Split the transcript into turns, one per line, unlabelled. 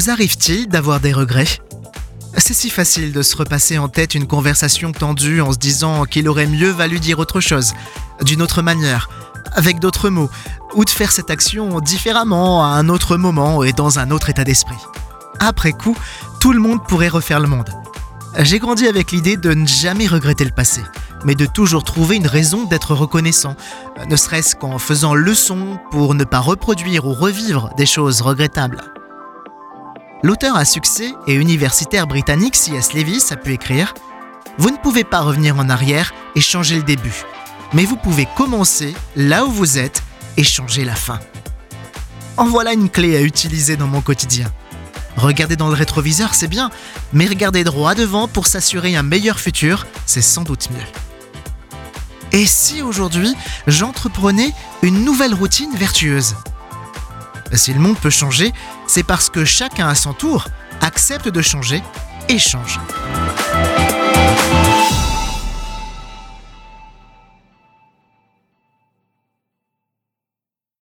Vous arrive-t-il d'avoir des regrets? C'est si facile de se repasser en tête une conversation tendue en se disant qu'il aurait mieux valu dire autre chose, d'une autre manière, avec d'autres mots, ou de faire cette action différemment, à un autre moment et dans un autre état d'esprit. Après coup, tout le monde pourrait refaire le monde. J'ai grandi avec l'idée de ne jamais regretter le passé, mais de toujours trouver une raison d'être reconnaissant, ne serait-ce qu'en faisant leçon pour ne pas reproduire ou revivre des choses regrettables. L'auteur à succès et universitaire britannique C.S. Lewis a pu écrire Vous ne pouvez pas revenir en arrière et changer le début, mais vous pouvez commencer là où vous êtes et changer la fin. En voilà une clé à utiliser dans mon quotidien. Regarder dans le rétroviseur, c'est bien, mais regarder droit devant pour s'assurer un meilleur futur, c'est sans doute mieux. Et si aujourd'hui, j'entreprenais une nouvelle routine vertueuse? Si le monde peut changer, c'est parce que chacun à son tour accepte de changer et change.